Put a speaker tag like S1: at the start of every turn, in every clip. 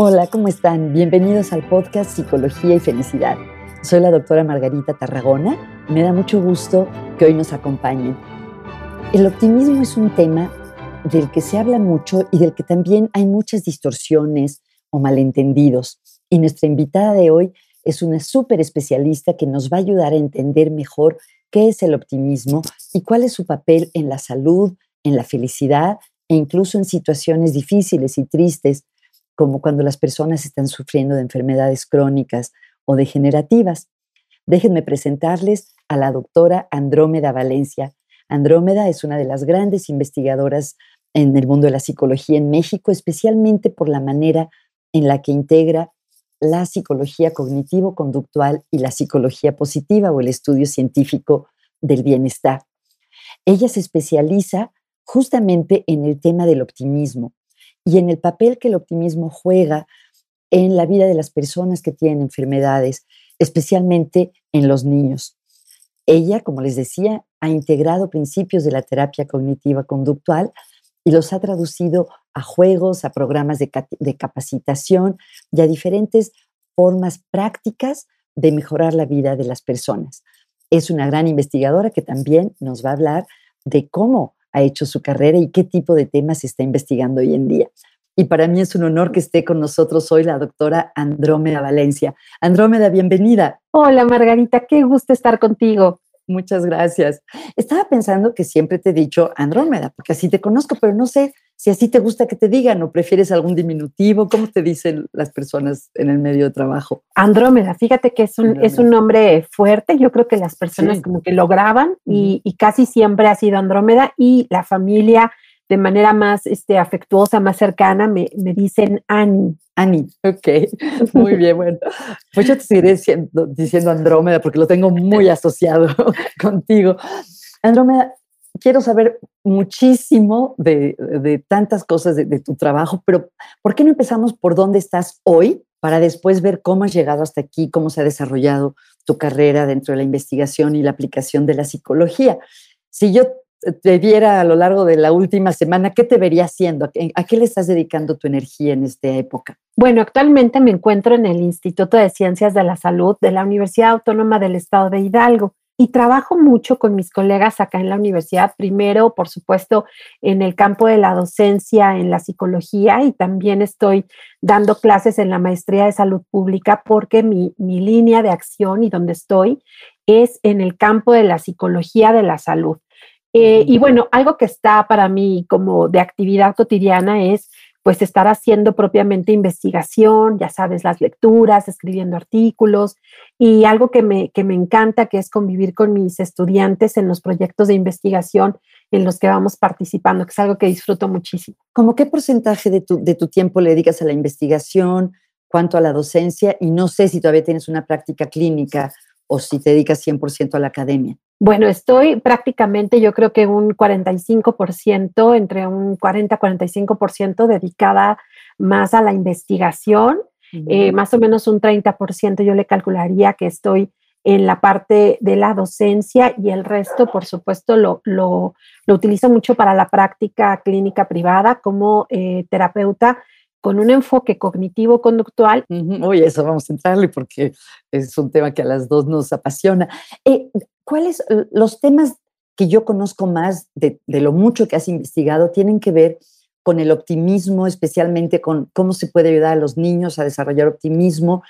S1: Hola, ¿cómo están? Bienvenidos al podcast Psicología y Felicidad. Soy la doctora Margarita Tarragona. Me da mucho gusto que hoy nos acompañen. El optimismo es un tema del que se habla mucho y del que también hay muchas distorsiones o malentendidos. Y nuestra invitada de hoy es una súper especialista que nos va a ayudar a entender mejor qué es el optimismo y cuál es su papel en la salud, en la felicidad e incluso en situaciones difíciles y tristes como cuando las personas están sufriendo de enfermedades crónicas o degenerativas. Déjenme presentarles a la doctora Andrómeda Valencia. Andrómeda es una de las grandes investigadoras en el mundo de la psicología en México, especialmente por la manera en la que integra la psicología cognitivo-conductual y la psicología positiva o el estudio científico del bienestar. Ella se especializa justamente en el tema del optimismo y en el papel que el optimismo juega en la vida de las personas que tienen enfermedades, especialmente en los niños. Ella, como les decía, ha integrado principios de la terapia cognitiva conductual y los ha traducido a juegos, a programas de, capacitación y a diferentes formas prácticas de mejorar la vida de las personas. Es una gran investigadora que también nos va a hablar de cómo ha hecho su carrera y qué tipo de temas está investigando hoy en día. Y para mí es un honor que esté con nosotros hoy la doctora Andrómeda Valencia. Andrómeda, bienvenida.
S2: Hola Margarita, qué gusto estar contigo.
S1: Muchas gracias. Estaba pensando que siempre te he dicho Andrómeda, porque así te conozco, pero no sé si así te gusta que te digan o prefieres algún diminutivo. ¿Cómo te dicen las personas en el medio de trabajo?
S2: Andrómeda, fíjate que es un, es un nombre fuerte. Yo creo que las personas como que lo graban y, y, casi siempre ha sido Andrómeda y la familia de manera más este, afectuosa, más cercana, me, me dicen Ani.
S1: Ani, ok, muy bien, bueno. Pues yo te seguiré diciendo Andrómeda porque lo tengo muy asociado contigo. Andrómeda, quiero saber muchísimo de, tantas cosas de, tu trabajo, pero ¿por qué no empezamos por dónde estás hoy para después ver cómo has llegado hasta aquí, cómo se ha desarrollado tu carrera dentro de la investigación y la aplicación de la psicología? Si yo te viera a lo largo de la última semana, ¿qué te vería haciendo? ¿A qué le estás dedicando tu energía en esta época?
S2: Bueno, actualmente me encuentro en el Instituto de Ciencias de la Salud de la Universidad Autónoma del Estado de Hidalgo y trabajo mucho con mis colegas acá en la universidad, primero, por supuesto, en el campo de la docencia, en la psicología y también estoy dando clases en la maestría de salud pública porque mi, línea de acción y donde estoy es en el campo de la psicología de la salud. Eh, y bueno, algo que está para mí como de actividad cotidiana es pues estar haciendo propiamente investigación, ya sabes, las lecturas, escribiendo artículos y algo que me, que me encanta, que es convivir con mis estudiantes en los proyectos de investigación en los que vamos participando, que es algo que disfruto muchísimo.
S1: ¿Cómo qué porcentaje de tu, de tu tiempo le dedicas a la investigación, cuánto a la docencia? Y no sé si todavía tienes una práctica clínica o si te dedicas 100% a la academia.
S2: Bueno, estoy prácticamente, yo creo que un 45%, entre un 40-45% dedicada más a la investigación, eh, más o menos un 30% yo le calcularía que estoy en la parte de la docencia y el resto, por supuesto, lo, lo, utilizo mucho para la práctica clínica privada como eh, terapeuta con un enfoque cognitivo-conductual.
S1: Eso vamos a entrarle porque es un tema que a las dos nos apasiona. Eh, ¿Cuáles los temas que yo conozco más de, lo mucho que has investigado tienen que ver con el optimismo, especialmente con cómo se puede ayudar a los niños a desarrollar optimismo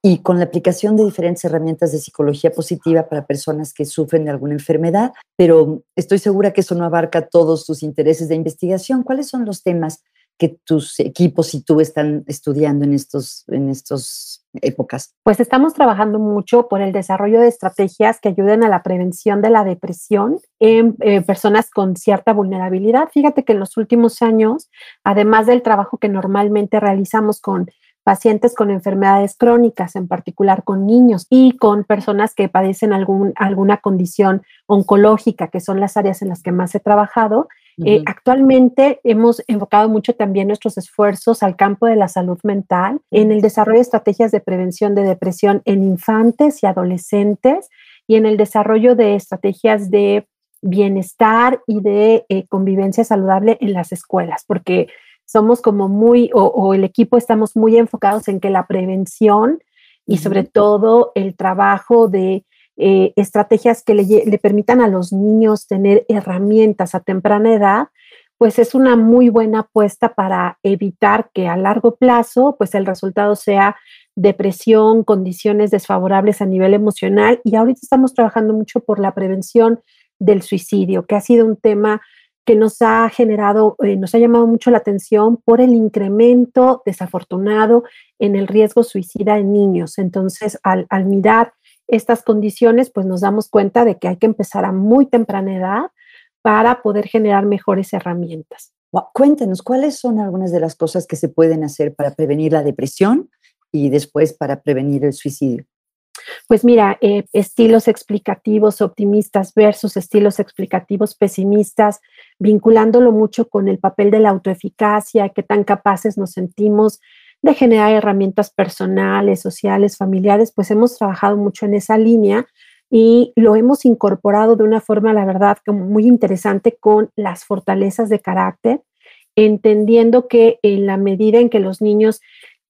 S1: y con la aplicación de diferentes herramientas de psicología positiva para personas que sufren de alguna enfermedad, pero estoy segura que eso no abarca todos tus intereses de investigación. ¿Cuáles son los temas que tus equipos y tú están estudiando en estos en estas épocas?
S2: Pues estamos trabajando mucho por el desarrollo de estrategias que ayuden a la prevención de la depresión en eh, personas con cierta vulnerabilidad. Fíjate que en los últimos años, además del trabajo que normalmente realizamos con pacientes con enfermedades crónicas, en particular con niños y con personas que padecen alguna condición oncológica, que son las áreas en las que más he trabajado. Eh, actualmente hemos enfocado mucho también nuestros esfuerzos al campo de la salud mental, en el desarrollo de estrategias de prevención de depresión en infantes y adolescentes y en el desarrollo de estrategias de bienestar y de eh, convivencia saludable en las escuelas, porque somos como muy, o, el equipo estamos muy enfocados en que la prevención y sobre todo el trabajo de eh, estrategias que le, permitan a los niños tener herramientas a temprana edad, pues es una muy buena apuesta para evitar que a largo plazo, pues el resultado sea depresión, condiciones desfavorables a nivel emocional. Y ahorita estamos trabajando mucho por la prevención del suicidio, que ha sido un tema que nos ha generado, eh, nos ha llamado mucho la atención por el incremento desafortunado en el riesgo suicida en niños. Entonces, al mirar estas condiciones, pues nos damos cuenta de que hay que empezar a muy temprana edad para poder generar mejores herramientas.
S1: Cuéntenos, ¿cuáles son algunas de las cosas que se pueden hacer para prevenir la depresión y después para prevenir el suicidio?
S2: Pues mira, eh, estilos explicativos optimistas versus estilos explicativos pesimistas, vinculándolo mucho con el papel de la autoeficacia, qué tan capaces nos sentimos de generar herramientas personales, sociales, familiares, pues hemos trabajado mucho en esa línea y lo hemos incorporado de una forma, la verdad, como muy interesante con las fortalezas de carácter, entendiendo que en la medida en que los niños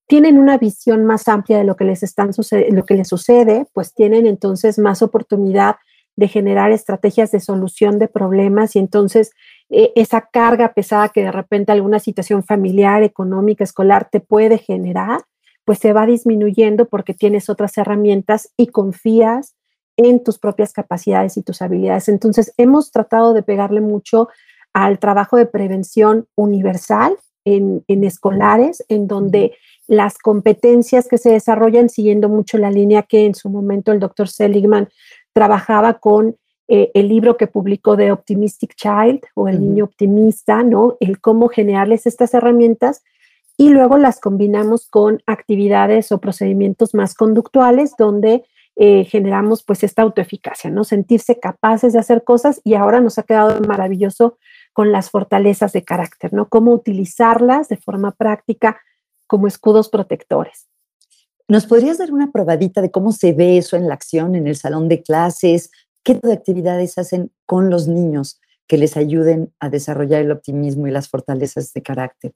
S2: tienen una visión más amplia de lo que les están lo que les sucede, pues tienen entonces más oportunidad de generar estrategias de solución de problemas y entonces eh, esa carga pesada que de repente alguna situación familiar, económica, escolar te puede generar, pues se va disminuyendo porque tienes otras herramientas y confías en tus propias capacidades y tus habilidades. Entonces, hemos tratado de pegarle mucho al trabajo de prevención universal en, en escolares, en donde las competencias que se desarrollan, siguiendo mucho la línea que en su momento el doctor Seligman trabajaba con eh, el libro que publicó de Optimistic Child o el niño optimista, ¿no? El cómo generarles estas herramientas y luego las combinamos con actividades o procedimientos más conductuales donde eh, generamos pues esta autoeficacia, ¿no? Sentirse capaces de hacer cosas y ahora nos ha quedado maravilloso con las fortalezas de carácter, ¿no? Cómo utilizarlas de forma práctica como escudos protectores.
S1: ¿Nos podrías dar una probadita de cómo se ve eso en la acción, en el salón de clases? ¿Qué tipo de actividades hacen con los niños que les ayuden a desarrollar el optimismo y las fortalezas de carácter?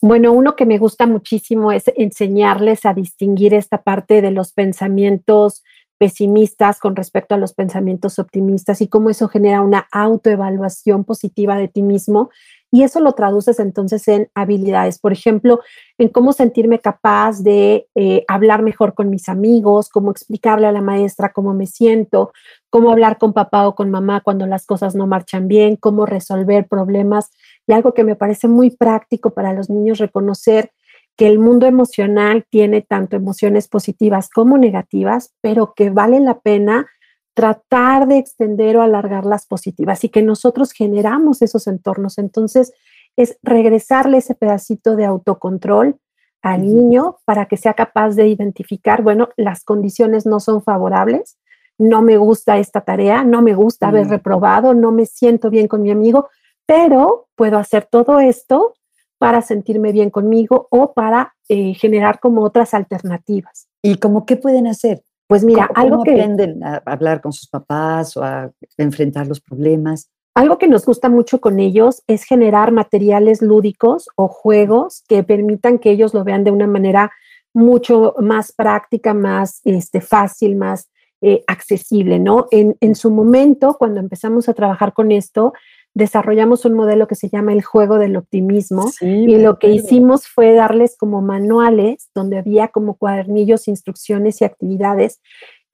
S2: Bueno, uno que me gusta muchísimo es enseñarles a distinguir esta parte de los pensamientos pesimistas con respecto a los pensamientos optimistas y cómo eso genera una autoevaluación positiva de ti mismo y eso lo traduces entonces en habilidades, por ejemplo, en cómo sentirme capaz de eh, hablar mejor con mis amigos, cómo explicarle a la maestra cómo me siento, cómo hablar con papá o con mamá cuando las cosas no marchan bien, cómo resolver problemas. Y algo que me parece muy práctico para los niños, reconocer que el mundo emocional tiene tanto emociones positivas como negativas, pero que vale la pena tratar de extender o alargar las positivas y que nosotros generamos esos entornos. Entonces, es regresarle ese pedacito de autocontrol al niño para que sea capaz de identificar, bueno, las condiciones no son favorables, no me gusta esta tarea, no me gusta haber reprobado, no me siento bien con mi amigo, pero puedo hacer todo esto para sentirme bien conmigo o para eh, generar como otras alternativas.
S1: ¿Y como qué pueden hacer?
S2: Pues mira, algo que
S1: aprenden a hablar con sus papás o a enfrentar los problemas.
S2: Algo que nos gusta mucho con ellos es generar materiales lúdicos o juegos que permitan que ellos lo vean de una manera mucho más práctica, más este, fácil, más eh, accesible, ¿no? En, en su momento, cuando empezamos a trabajar con esto, desarrollamos un modelo que se llama el juego del optimismo y lo que hicimos fue darles como manuales donde había como cuadernillos, instrucciones y actividades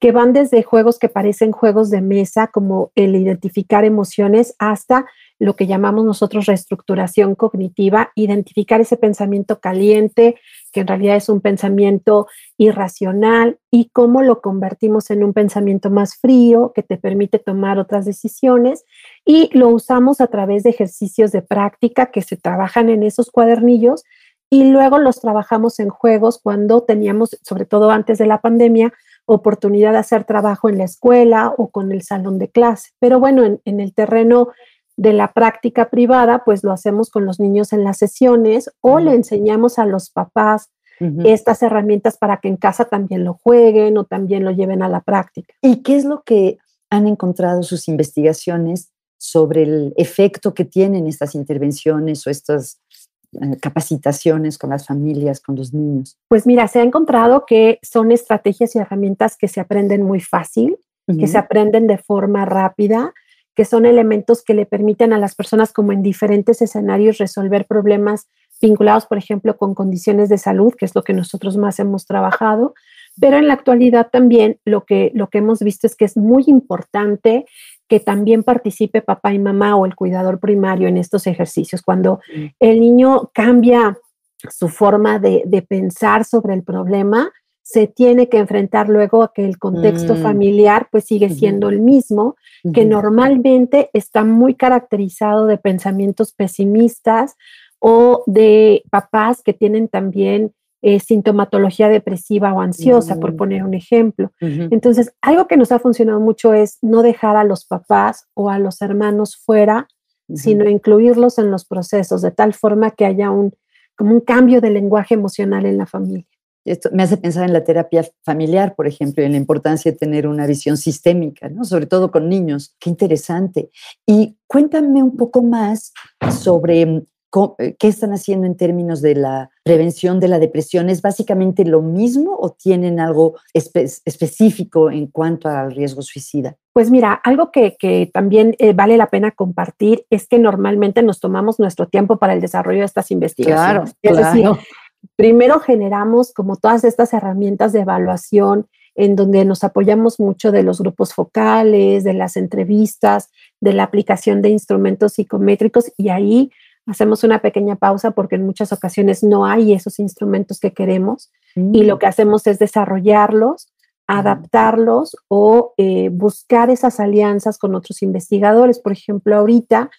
S2: que van desde juegos que parecen juegos de mesa, como el identificar emociones, hasta lo que llamamos nosotros reestructuración cognitiva, identificar ese pensamiento caliente, que en realidad es un pensamiento irracional, y cómo lo convertimos en un pensamiento más frío, que te permite tomar otras decisiones, y lo usamos a través de ejercicios de práctica que se trabajan en esos cuadernillos, y luego los trabajamos en juegos cuando teníamos, sobre todo antes de la pandemia, oportunidad de hacer trabajo en la escuela o con el salón de clase. Pero bueno, en, en el terreno de la práctica privada, pues lo hacemos con los niños en las sesiones o le enseñamos a los papás estas herramientas para que en casa también lo jueguen o también lo lleven a la práctica.
S1: ¿Y qué es lo que han encontrado sus investigaciones sobre el efecto que tienen estas intervenciones o estos eh, capacitaciones con las familias, con los niños?
S2: Pues mira, se ha encontrado que son estrategias y herramientas que se aprenden muy fácil, que se aprenden de forma rápida, que son elementos que le permiten a las personas como en diferentes escenarios resolver problemas vinculados, por ejemplo, con condiciones de salud, que es lo que nosotros más hemos trabajado. Pero en la actualidad también lo que, lo que hemos visto es que es muy importante que también participe papá y mamá o el cuidador primario en estos ejercicios. Cuando el niño cambia su forma de, pensar sobre el problema, se tiene que enfrentar luego a que el contexto mm. familiar pues sigue siendo el mismo, que normalmente está muy caracterizado de pensamientos pesimistas o de papás que tienen también eh, sintomatología depresiva o ansiosa, por mm. poner un ejemplo. Entonces, algo que nos ha funcionado mucho es no dejar a los papás o a los hermanos fuera, sino incluirlos en los procesos de tal forma que haya un, como un cambio de lenguaje emocional en la familia.
S1: Esto me hace pensar en la terapia familiar, por ejemplo, y en la importancia de tener una visión sistémica, ¿no? sobre todo con niños. Qué interesante. Y cuéntame un poco más sobre eh, ¿Qué están haciendo en términos de la prevención de la depresión? ¿Es básicamente lo mismo o tienen algo específico en cuanto al riesgo suicida?
S2: Pues mira, algo que, también eh, vale la pena compartir es que normalmente nos tomamos nuestro tiempo para el desarrollo de estas investigaciones.
S1: Claro, es Decir,
S2: primero generamos como todas estas herramientas de evaluación en donde nos apoyamos mucho de los grupos focales, de las entrevistas, de la aplicación de instrumentos psicométricos y ahí hacemos una pequeña pausa porque en muchas ocasiones no hay esos instrumentos que queremos y lo mm. que hacemos es desarrollarlos, adaptarlos o eh, buscar esas alianzas con otros investigadores. Por ejemplo, ahorita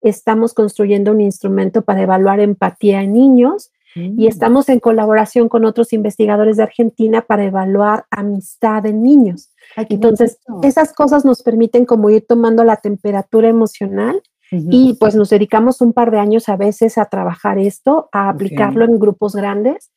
S2: estamos construyendo un instrumento para evaluar empatía en niños y mm. estamos en colaboración con otros investigadores de Argentina para evaluar amistad en niños. Entonces, esas cosas nos permiten como ir tomando la temperatura emocional y pues nos dedicamos un par de años a veces a trabajar esto, a aplicarlo en grupos grandes.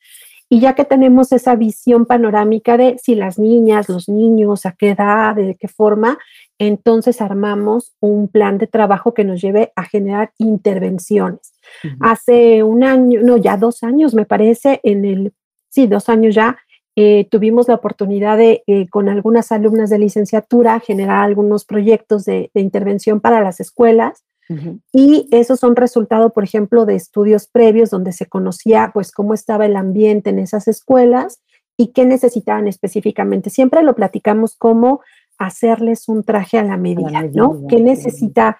S2: Y ya que tenemos esa visión panorámica de si las niñas, los niños, a qué edad, de qué forma, entonces armamos un plan de trabajo que nos lleve a generar intervenciones. Hace un año, no, ya dos años me parece, en el, sí, dos años ya, eh, tuvimos la oportunidad de, eh, con algunas alumnas de licenciatura, generar algunos proyectos de, de intervención para las escuelas y esos son resultado, por ejemplo, de estudios previos donde se conocía pues cómo estaba el ambiente en esas escuelas y qué necesitaban específicamente. Siempre lo platicamos como hacerles un traje a la medida, ¿no? ¿Qué necesita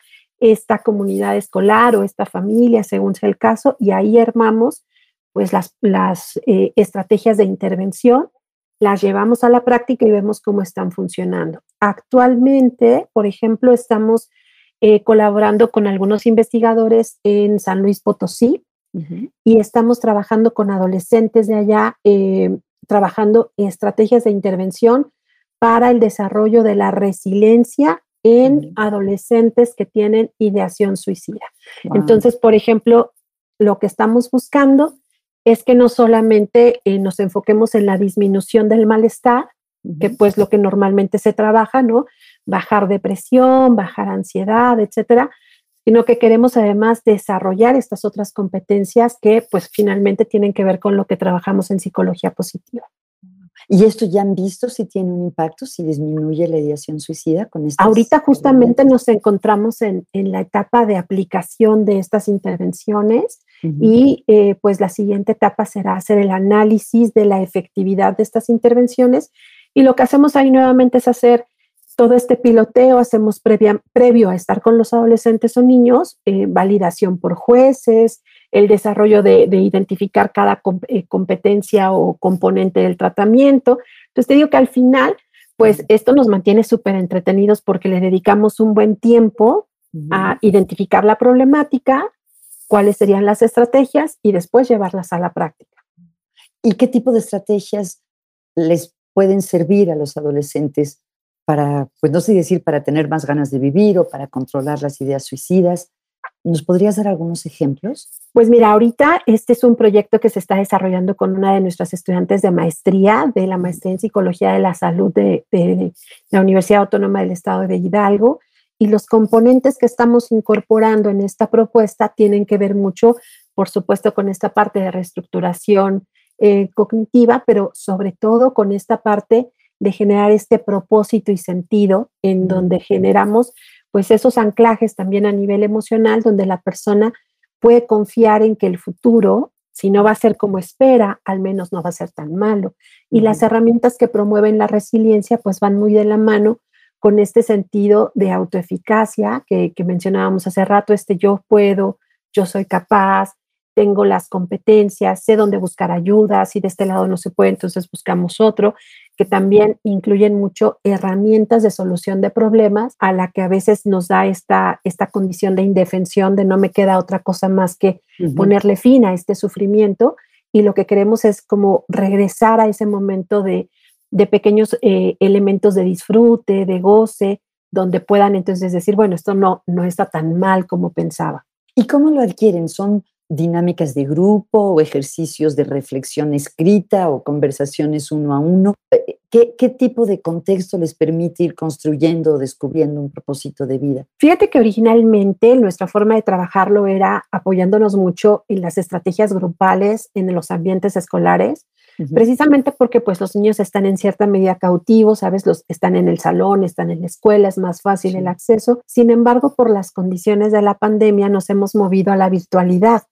S2: esta comunidad escolar o esta familia, según sea el caso? Y ahí armamos pues las, las eh, estrategias de intervención, las llevamos a la práctica y vemos cómo están funcionando. Actualmente, por ejemplo, estamos eh, colaborando con algunos investigadores en San Luis Potosí y estamos trabajando con adolescentes de allá, eh, trabajando estrategias de intervención para el desarrollo de la resiliencia en adolescentes que tienen ideación suicida. Entonces, por ejemplo, lo que estamos buscando es que no solamente eh, nos enfoquemos en la disminución del malestar, que pues lo que normalmente se trabaja, ¿no? bajar depresión, bajar ansiedad, etcétera, sino que queremos además desarrollar estas otras competencias que pues finalmente tienen que ver con lo que trabajamos en psicología positiva.
S1: ¿Y esto ya han visto si tiene un impacto, si disminuye la ideación suicida con
S2: estas Ahorita justamente nos encontramos en, la etapa de aplicación de estas intervenciones y eh, pues la siguiente etapa será hacer el análisis de la efectividad de estas intervenciones. Y lo que hacemos ahí nuevamente es hacer todo este piloteo hacemos previo a estar con los adolescentes o niños, eh, validación por jueces, el desarrollo de, identificar cada eh, competencia o componente del tratamiento. Entonces te digo que al final, pues esto nos mantiene súper entretenidos porque le dedicamos un buen tiempo a identificar la problemática, cuáles serían las estrategias y después llevarlas a la práctica.
S1: ¿Y qué tipo de estrategias les pueden servir a los adolescentes para, pues no sé decir, para tener más ganas de vivir o para controlar las ideas suicidas. ¿Nos podrías dar algunos ejemplos?
S2: Pues mira, ahorita este es un proyecto que se está desarrollando con una de nuestras estudiantes de maestría, de la maestría en psicología de la salud de, la Universidad Autónoma del Estado de Hidalgo. Y los componentes que estamos incorporando en esta propuesta tienen que ver mucho por supuesto con esta parte de reestructuración eh, cognitiva, pero sobre todo con esta parte de generar este propósito y sentido en donde generamos pues esos anclajes también a nivel emocional donde la persona puede confiar en que el futuro, si no va a ser como espera, al menos no va a ser tan malo. Y las herramientas que promueven la resiliencia pues van muy de la mano con este sentido de autoeficacia que, que mencionábamos hace rato, este yo puedo, yo soy capaz, tengo las competencias, sé dónde buscar ayuda, si de este lado no se puede, entonces buscamos otro, que también incluyen mucho herramientas de solución de problemas a la que a veces nos da esta, esta condición de indefensión, de no me queda otra cosa más que ponerle fin a este sufrimiento. Y lo que queremos es como regresar a ese momento de, de pequeños eh, elementos de disfrute, de goce, donde puedan entonces decir, bueno, esto no, no está tan mal como pensaba.
S1: ¿Y cómo lo adquieren? ¿Son dinámicas de grupo o ejercicios de reflexión escrita o conversaciones uno a uno. Eh, ¿Qué, tipo de contexto les permite ir construyendo o descubriendo un propósito de vida?
S2: Fíjate que originalmente nuestra forma de trabajarlo era apoyándonos mucho en las estrategias grupales en los ambientes escolares, precisamente porque pues los niños están en cierta medida cautivos, ¿sabes? Los, están en el salón, están en la escuela, es más fácil el acceso. Sin embargo, por las condiciones de la pandemia nos hemos movido a la virtualidad.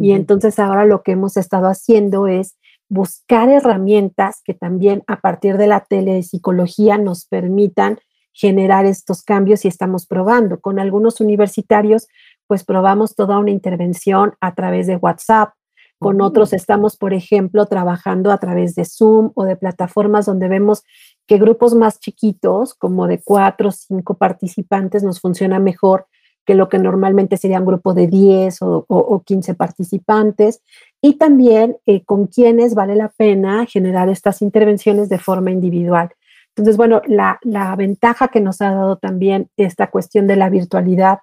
S2: Y entonces ahora lo que hemos estado haciendo es buscar herramientas que también a partir de la telepsicología nos permitan generar estos cambios y estamos probando. Con algunos universitarios, pues probamos toda una intervención a través de WhatsApp. Con otros estamos, por ejemplo, trabajando a través de Zoom o de plataformas donde vemos que grupos más chiquitos, como de cuatro o cinco participantes, nos funciona mejor que lo que normalmente sería un grupo de 10 o, 15 participantes, y también eh, con quienes vale la pena generar estas intervenciones de forma individual. Entonces, bueno, la, ventaja que nos ha dado también esta cuestión de la virtualidad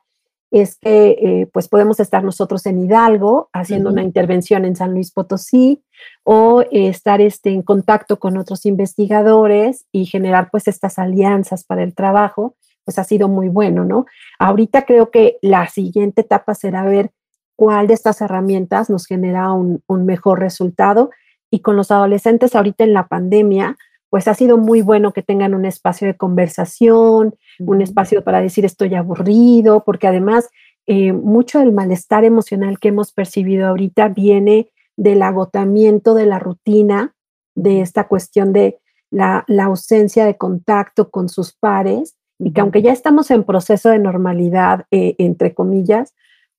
S2: es que eh, pues podemos estar nosotros en Hidalgo haciendo una intervención en San Luis Potosí o eh, estar este, en contacto con otros investigadores y generar pues estas alianzas para el trabajo pues ha sido muy bueno, ¿no? Ahorita creo que la siguiente etapa será ver cuál de estas herramientas nos genera un, mejor resultado. Y con los adolescentes ahorita en la pandemia, pues ha sido muy bueno que tengan un espacio de conversación, un espacio para decir estoy aburrido, porque además eh, mucho del malestar emocional que hemos percibido ahorita viene del agotamiento de la rutina, de esta cuestión de la, la ausencia de contacto con sus pares y que aunque ya estamos en proceso de normalidad, eh, entre comillas,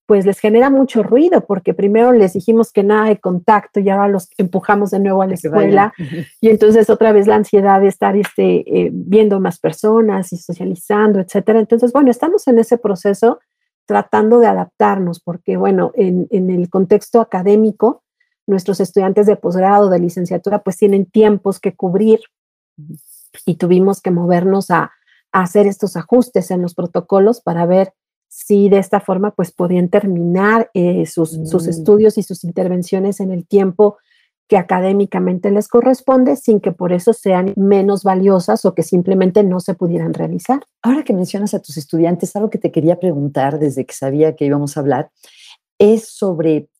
S2: pues les genera mucho ruido porque primero les dijimos que nada de contacto y ahora los empujamos de nuevo a la escuela. y entonces otra vez la ansiedad de estar este, eh, viendo más personas y socializando, etcétera. Entonces, bueno, estamos en ese proceso tratando de adaptarnos porque, bueno, en, en el contexto académico, nuestros estudiantes de posgrado, de licenciatura, pues tienen tiempos que cubrir y tuvimos que movernos a, hacer estos ajustes en los protocolos para ver si de esta forma pues podían terminar eh, sus, sus, mm. estudios y sus intervenciones en el tiempo que académicamente les corresponde sin que por eso sean menos valiosas o que simplemente no se pudieran realizar.
S1: Ahora que mencionas a tus estudiantes, algo que te quería preguntar desde que sabía que íbamos a hablar es sobre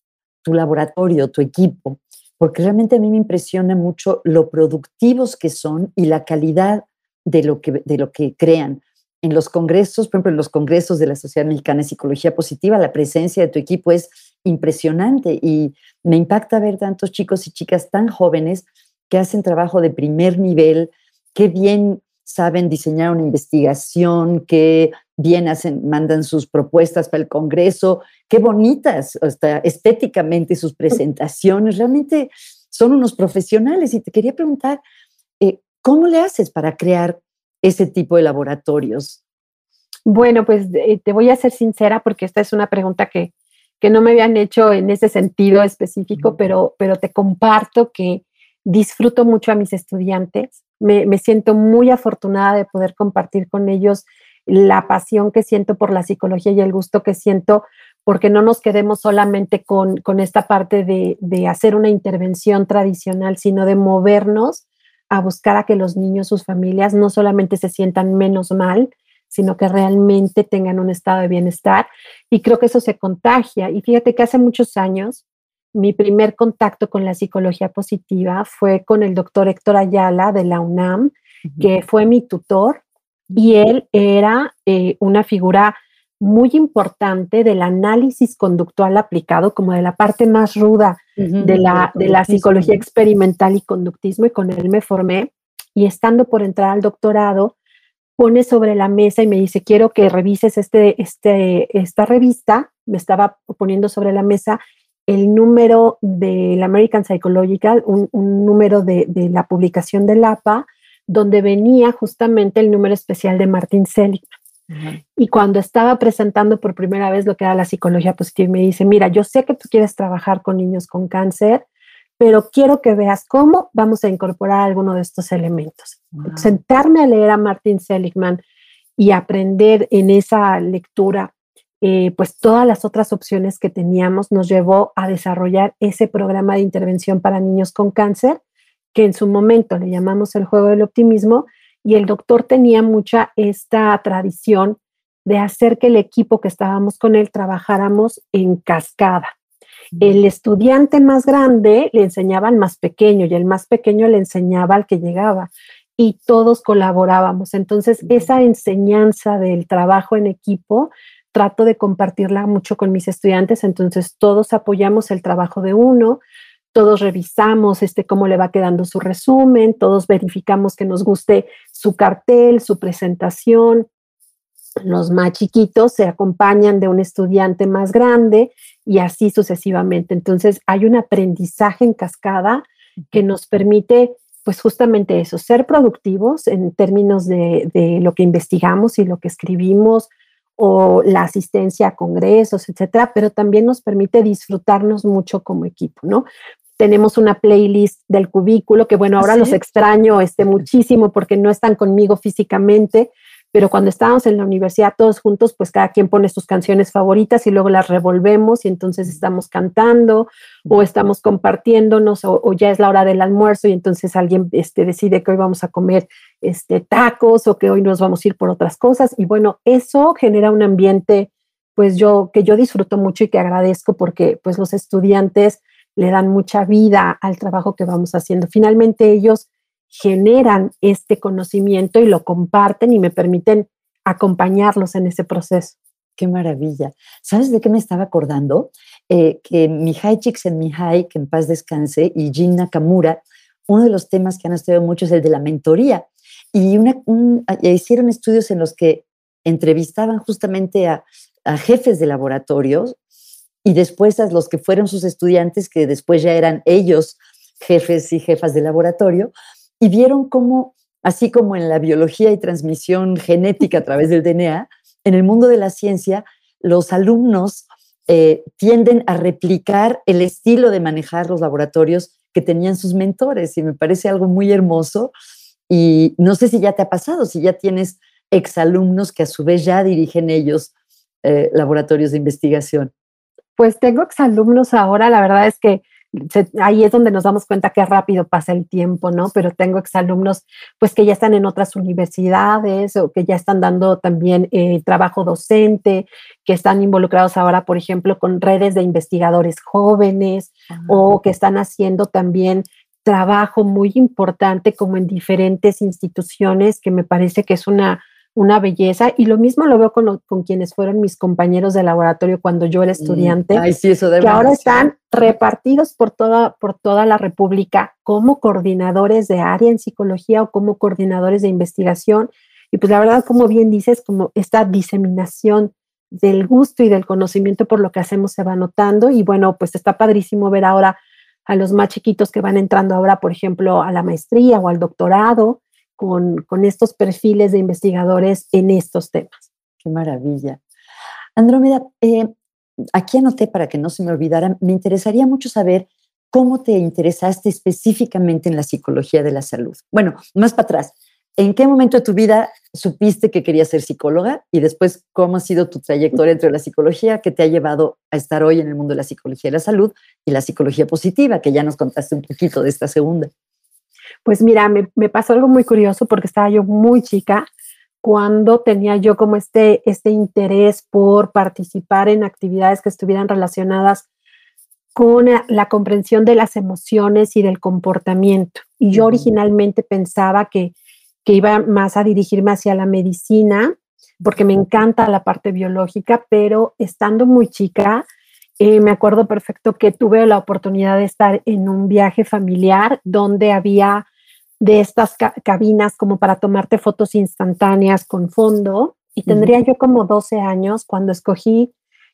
S1: tu laboratorio, tu equipo, porque realmente a mí me impresiona mucho lo productivos que son y la calidad de lo que, de lo que crean. En los congresos, por ejemplo, en los congresos de la Sociedad Mexicana de Psicología Positiva, la presencia de tu equipo es impresionante y me impacta ver tantos chicos y chicas tan jóvenes que hacen trabajo de primer nivel, qué bien saben diseñar una investigación, qué bien hacen, mandan sus propuestas para el Congreso, qué bonitas hasta estéticamente sus presentaciones, realmente son unos profesionales. Y te quería preguntar, eh, ¿Cómo le haces para crear ese tipo de laboratorios?
S2: Bueno, pues eh, te voy a ser sincera porque esta es una pregunta que, que no me habían hecho en ese sentido específico, pero, pero te comparto que disfruto mucho a mis estudiantes. Me, me, siento muy afortunada de poder compartir con ellos la pasión que siento por la psicología y el gusto que siento, porque no nos quedemos solamente con, con esta parte de, de, hacer una intervención tradicional, sino de movernos a buscar a que los niños, sus familias, no solamente se sientan menos mal, sino que realmente tengan un estado de bienestar. Y creo que eso se contagia. Y fíjate que hace muchos años mi primer contacto con la psicología positiva fue con el doctor Héctor Ayala de la UNAM, que fue mi tutor y él era eh, una figura muy importante del análisis conductual aplicado, como de la parte más ruda de, la, de la psicología experimental y conductismo, y con él me formé. Y estando por entrar al doctorado, pone sobre la mesa y me dice, quiero que revises este, este, esta revista. Me estaba poniendo sobre la mesa el número del American Psychological, un, número de, de, la publicación del APA, donde venía justamente el número especial de Martin Seligman. Y cuando estaba presentando por primera vez lo que era la psicología positiva, me dice, mira, yo sé que tú quieres trabajar con niños con cáncer, pero quiero que veas cómo vamos a incorporar alguno de estos elementos. Sentarme a leer a Martin Seligman y aprender en esa lectura, eh, pues todas las otras opciones que teníamos nos llevó a desarrollar ese programa de intervención para niños con cáncer, que en su momento le llamamos el juego del optimismo, y el doctor tenía mucha esta tradición de hacer que el equipo que estábamos con él trabajáramos en cascada. El estudiante más grande le enseñaba al más pequeño y el más pequeño le enseñaba al que llegaba y todos colaborábamos. Entonces, esa enseñanza del trabajo en equipo trato de compartirla mucho con mis estudiantes, entonces todos apoyamos el trabajo de uno, todos revisamos este cómo le va quedando su resumen, todos verificamos que nos guste su cartel, su presentación. Los más chiquitos se acompañan de un estudiante más grande y así sucesivamente. Entonces hay un aprendizaje en cascada que nos permite, pues justamente eso, ser productivos en términos de, de lo que investigamos y lo que escribimos, o la asistencia a congresos, etcétera, pero también nos permite disfrutarnos mucho como equipo, ¿no? Tenemos una playlist del cubículo, que bueno, ahora los extraño este, muchísimo porque no están conmigo físicamente, pero cuando estábamos en la universidad todos juntos, pues cada quien pone sus canciones favoritas y luego las revolvemos y entonces estamos cantando o estamos compartiéndonos o, ya es la hora del almuerzo y entonces alguien este, decide que hoy vamos a comer este, tacos o que hoy nos vamos a ir por otras cosas. Y bueno, eso genera un ambiente pues yo que yo disfruto mucho y que agradezco porque pues los estudiantes le dan mucha vida al trabajo que vamos haciendo. Finalmente ellos generan este conocimiento y lo comparten y me permiten acompañarlos en ese proceso.
S1: Qué maravilla. ¿Sabes de qué me estaba acordando? Eh, que Mihai Csikszentmihalyi, que en paz descanse, y Jin Nakamura, uno de los temas que han estudiado mucho es el de la mentoría. Y una, hicieron estudios en los que entrevistaban justamente a, a jefes de laboratorios y después a los que fueron sus estudiantes, que después ya eran ellos jefes y jefas de laboratorio, y vieron cómo, así como en la biología y transmisión genética a través del DNA, en el mundo de la ciencia, los alumnos eh, tienden a replicar el estilo de manejar los laboratorios que tenían sus mentores, y me parece algo muy hermoso. Y no sé si ya te ha pasado, si ya tienes exalumnos que a su vez ya dirigen ellos eh, laboratorios de investigación.
S2: Pues tengo exalumnos ahora, la verdad es que ahí es donde nos damos cuenta que rápido pasa el tiempo, ¿no? Pero tengo exalumnos pues que ya están en otras universidades o que ya están dando también eh, trabajo docente, que están involucrados ahora, por ejemplo, con redes de investigadores jóvenes ah, o que están haciendo también trabajo muy importante como en diferentes instituciones, que me parece que es una una belleza y lo mismo lo veo con, con, quienes fueron mis compañeros de laboratorio cuando yo era estudiante, que ahora están repartidos por toda, por toda la República como coordinadores de área en psicología o como coordinadores de investigación. Y pues la verdad, como bien dices, como esta diseminación del gusto y del conocimiento por lo que hacemos se va notando y bueno, pues está padrísimo ver ahora a los más chiquitos que van entrando ahora, por ejemplo, a la maestría o al doctorado, con, estos perfiles de investigadores en estos temas.
S1: Qué maravilla. Andrómeda, eh, aquí anoté para que no se me olvidara, me interesaría mucho saber cómo te interesaste específicamente en la psicología de la salud. Bueno, más para atrás, ¿en qué momento de tu vida supiste que querías ser psicóloga? Y después, ¿cómo ha sido tu trayectoria entre la psicología que te ha llevado a estar hoy en el mundo de la psicología de la salud y la psicología positiva, que ya nos contaste un poquito de esta segunda?
S2: Pues mira, me, pasó algo muy curioso porque estaba yo muy chica cuando tenía yo como este, este interés por participar en actividades que estuvieran relacionadas con la comprensión de las emociones y del comportamiento. Y yo originalmente pensaba que, que iba más a dirigirme hacia la medicina, porque me encanta la parte biológica, pero estando muy chica, eh, me acuerdo perfecto que tuve la oportunidad de estar en un viaje familiar donde había de estas cabinas como para tomarte fotos instantáneas con fondo y tendría yo como 12 años cuando escogí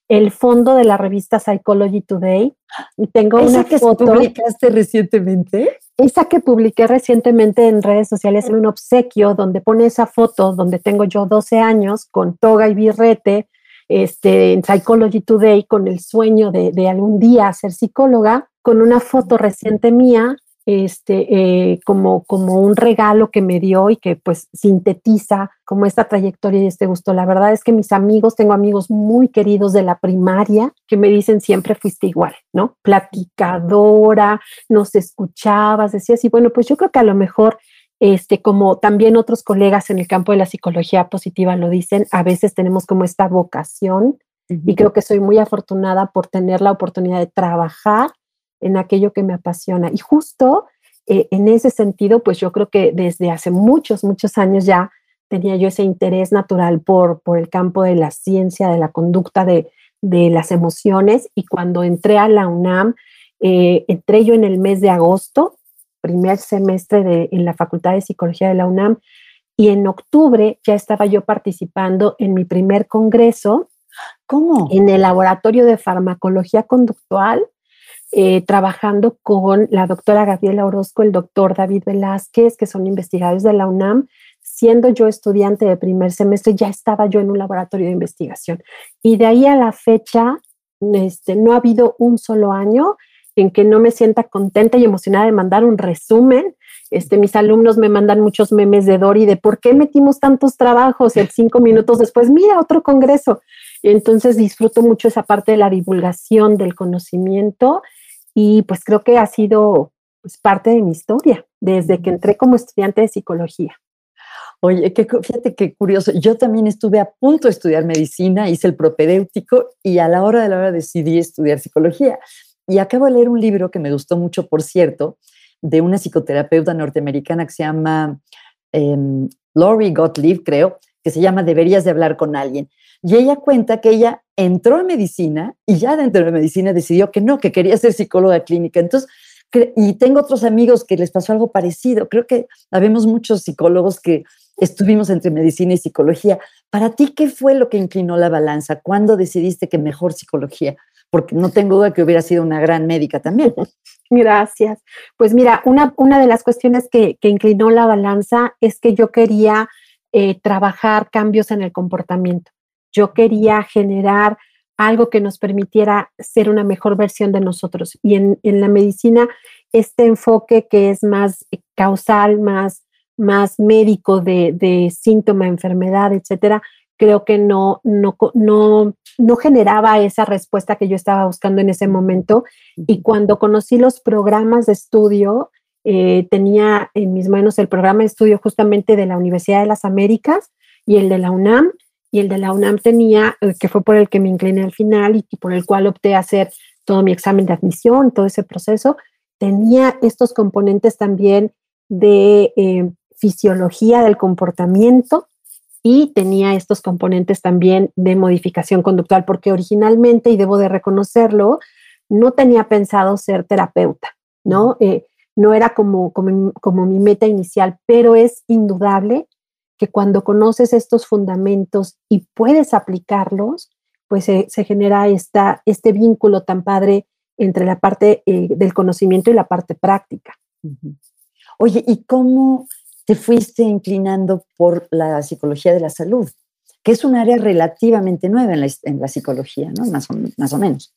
S2: el fondo de la revista Psychology Today y tengo
S1: ¿Esa
S2: una
S1: que
S2: foto
S1: publicaste recientemente?
S2: esa que publiqué recientemente en redes sociales en un obsequio donde pone esa foto donde tengo yo 12 años con toga y birrete este, en Psychology Today con el sueño de, algún día ser psicóloga, con una foto reciente mía este, eh, como, como un regalo que me dio y que pues sintetiza como esta trayectoria y este gusto. La verdad es que mis amigos, tengo amigos muy queridos de la primaria que me dicen siempre fuiste igual, ¿no? Platicadora, nos escuchabas, decías, y bueno, pues yo creo que a lo mejor este, como también otros colegas en el campo de la psicología positiva lo dicen, a veces tenemos como esta vocación y creo que soy muy afortunada por tener la oportunidad de trabajar en aquello que me apasiona. Y justo eh, en ese sentido, pues yo creo que desde hace muchos, muchos años ya tenía yo ese interés natural por, por el campo de la ciencia, de la conducta, de, de las emociones. Y cuando entré a la UNAM, eh, entré yo en el mes de agosto, primer semestre de, en la Facultad de Psicología de la UNAM, y en octubre ya estaba yo participando en mi primer congreso.
S1: ¿Cómo?
S2: En el laboratorio de farmacología conductual eh, trabajando con la doctora Gabriela Orozco, el doctor David Velázquez, que son investigadores de la UNAM. Siendo yo estudiante de primer semestre, ya estaba yo en un laboratorio de investigación. Y de ahí a la fecha, este, no ha habido un solo año en que no me sienta contenta y emocionada de mandar un resumen. Este, mis alumnos me mandan muchos memes de Dori de por qué metimos tantos trabajos y cinco minutos después, mira, otro congreso. Entonces disfruto mucho esa parte de la divulgación del conocimiento y pues creo que ha sido pues, parte de mi historia desde que entré como estudiante de psicología.
S1: Oye, que, fíjate qué curioso. Yo también estuve a punto de estudiar medicina, hice el propedéutico y a la hora de la hora decidí estudiar psicología. Y acabo de leer un libro que me gustó mucho, por cierto, de una psicoterapeuta norteamericana que se llama eh, Lori Gottlieb, creo, que se llama Deberías de hablar con alguien. Y ella cuenta que ella entró en medicina y ya dentro de medicina decidió que no, que quería ser psicóloga clínica. Entonces, y tengo otros amigos que les pasó algo parecido. Creo que habemos muchos psicólogos que estuvimos entre medicina y psicología. Para ti, ¿qué fue lo que inclinó la balanza? ¿Cuándo decidiste que mejor psicología? Porque no tengo duda que hubiera sido una gran médica también.
S2: Gracias. Pues mira, una, una de las cuestiones que, que inclinó la balanza es que yo quería eh, trabajar cambios en el comportamiento. Yo quería generar algo que nos permitiera ser una mejor versión de nosotros. Y en, la medicina, este enfoque que es más causal, más, más médico de, de síntoma, enfermedad, etcétera, creo que no, no, no, no generaba esa respuesta que yo estaba buscando en ese momento. Y cuando conocí los programas de estudio, eh, tenía en mis manos el programa de estudio justamente de la Universidad de las Américas y el de la UNAM. Y el de la UNAM tenía, eh, que fue por el que me incliné al final y, por el cual opté a hacer todo mi examen de admisión, todo ese proceso, tenía estos componentes también de eh, fisiología del comportamiento y tenía estos componentes también de modificación conductual, porque originalmente, y debo de reconocerlo, no tenía pensado ser terapeuta, ¿no? no era como, como, mi meta inicial, pero es indudable que cuando conoces estos fundamentos y puedes aplicarlos, pues se, genera esta, este vínculo tan padre entre la parte eh, del conocimiento y la parte práctica.
S1: Oye, ¿y cómo te fuiste inclinando por la psicología de la salud? Que es un área relativamente nueva en la, psicología, más o menos.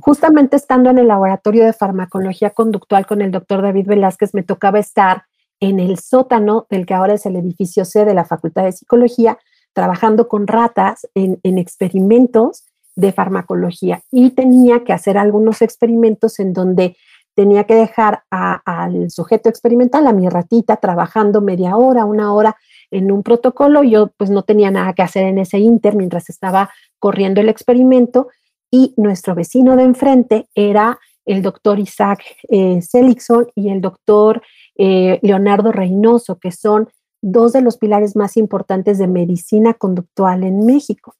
S2: Justamente estando en el laboratorio de farmacología conductual con el doctor David Velázquez, me tocaba estar en el sótano del que ahora es el edificio C de la Facultad de Psicología, trabajando con ratas en, experimentos de farmacología y tenía que hacer algunos experimentos en donde tenía que dejar al sujeto experimental, a mi ratita, trabajando media hora, una hora en un protocolo. Yo pues no tenía nada que hacer en ese inter mientras estaba corriendo el experimento y nuestro vecino de enfrente era el doctor Isaac eh, Seligson y el doctor eh, Leonardo Reynoso, que son dos de los pilares más importantes de medicina conductual en México.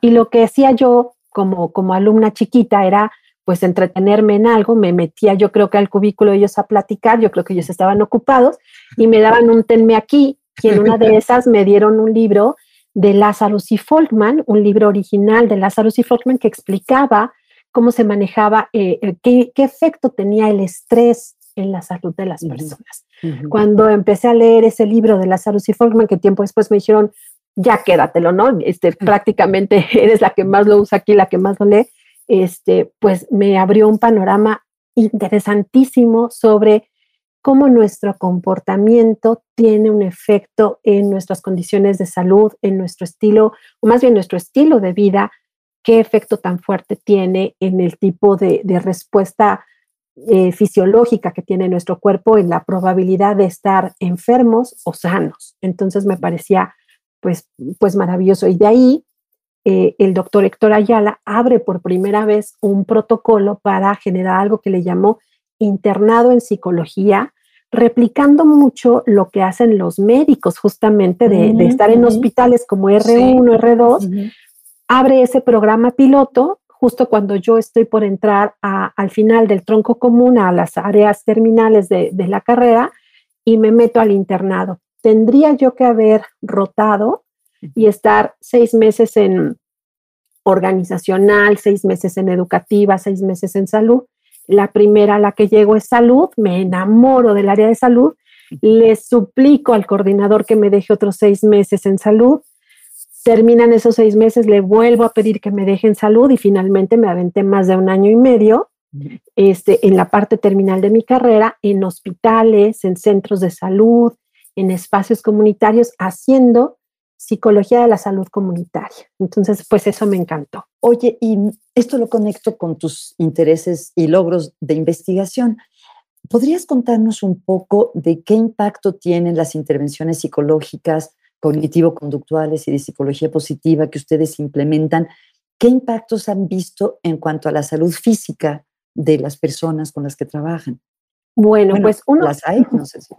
S2: Y lo que hacía yo como, como alumna chiquita era pues entretenerme en algo, me metía yo creo que al cubículo de ellos a platicar, yo creo que ellos estaban ocupados y me daban un tenme aquí y en una de esas me dieron un libro de Lazarus y Folkman, un libro original de Lazarus y Folkman que explicaba cómo se manejaba, eh, eh, qué, efecto tenía el estrés en la salud de las personas. Cuando empecé a leer ese libro de Lazarus y Folkman, que tiempo después me dijeron, ya quédatelo, ¿no? Este, prácticamente eres la que más lo usa aquí, la que más lo lee, este, pues me abrió un panorama interesantísimo sobre cómo nuestro comportamiento tiene un efecto en nuestras condiciones de salud, en nuestro estilo, o más bien nuestro estilo de vida, qué efecto tan fuerte tiene en el tipo de, respuesta eh, fisiológica que tiene nuestro cuerpo en la probabilidad de estar enfermos o sanos. Entonces me parecía pues, pues maravilloso. Y de ahí eh, el doctor Héctor Ayala abre por primera vez un protocolo para generar algo que le llamó internado en psicología, replicando mucho lo que hacen los médicos justamente de, estar en hospitales como R1, R2, abre ese programa piloto justo cuando yo estoy por entrar al final del tronco común, a las áreas terminales de, de la carrera y me meto al internado. Tendría yo que haber rotado y estar seis meses en organizacional, seis meses en educativa, seis meses en salud. La primera a la que llego es salud, me enamoro del área de salud, le suplico al coordinador que me deje otros seis meses en salud, terminan esos seis meses, le vuelvo a pedir que me deje en salud y finalmente me aventé más de un año y medio este, en la parte terminal de mi carrera, en hospitales, en centros de salud, en espacios comunitarios, haciendo psicología de la salud comunitaria. Entonces, pues eso me encantó.
S1: Oye, y esto lo conecto con tus intereses y logros de investigación. ¿Podrías contarnos un poco de qué impacto tienen las intervenciones psicológicas, cognitivo-conductuales y de psicología positiva que ustedes implementan? ¿Qué impactos han visto en cuanto a la salud física de las personas con las que trabajan?
S2: Bueno, pues uno...
S1: Las hay, no sé si.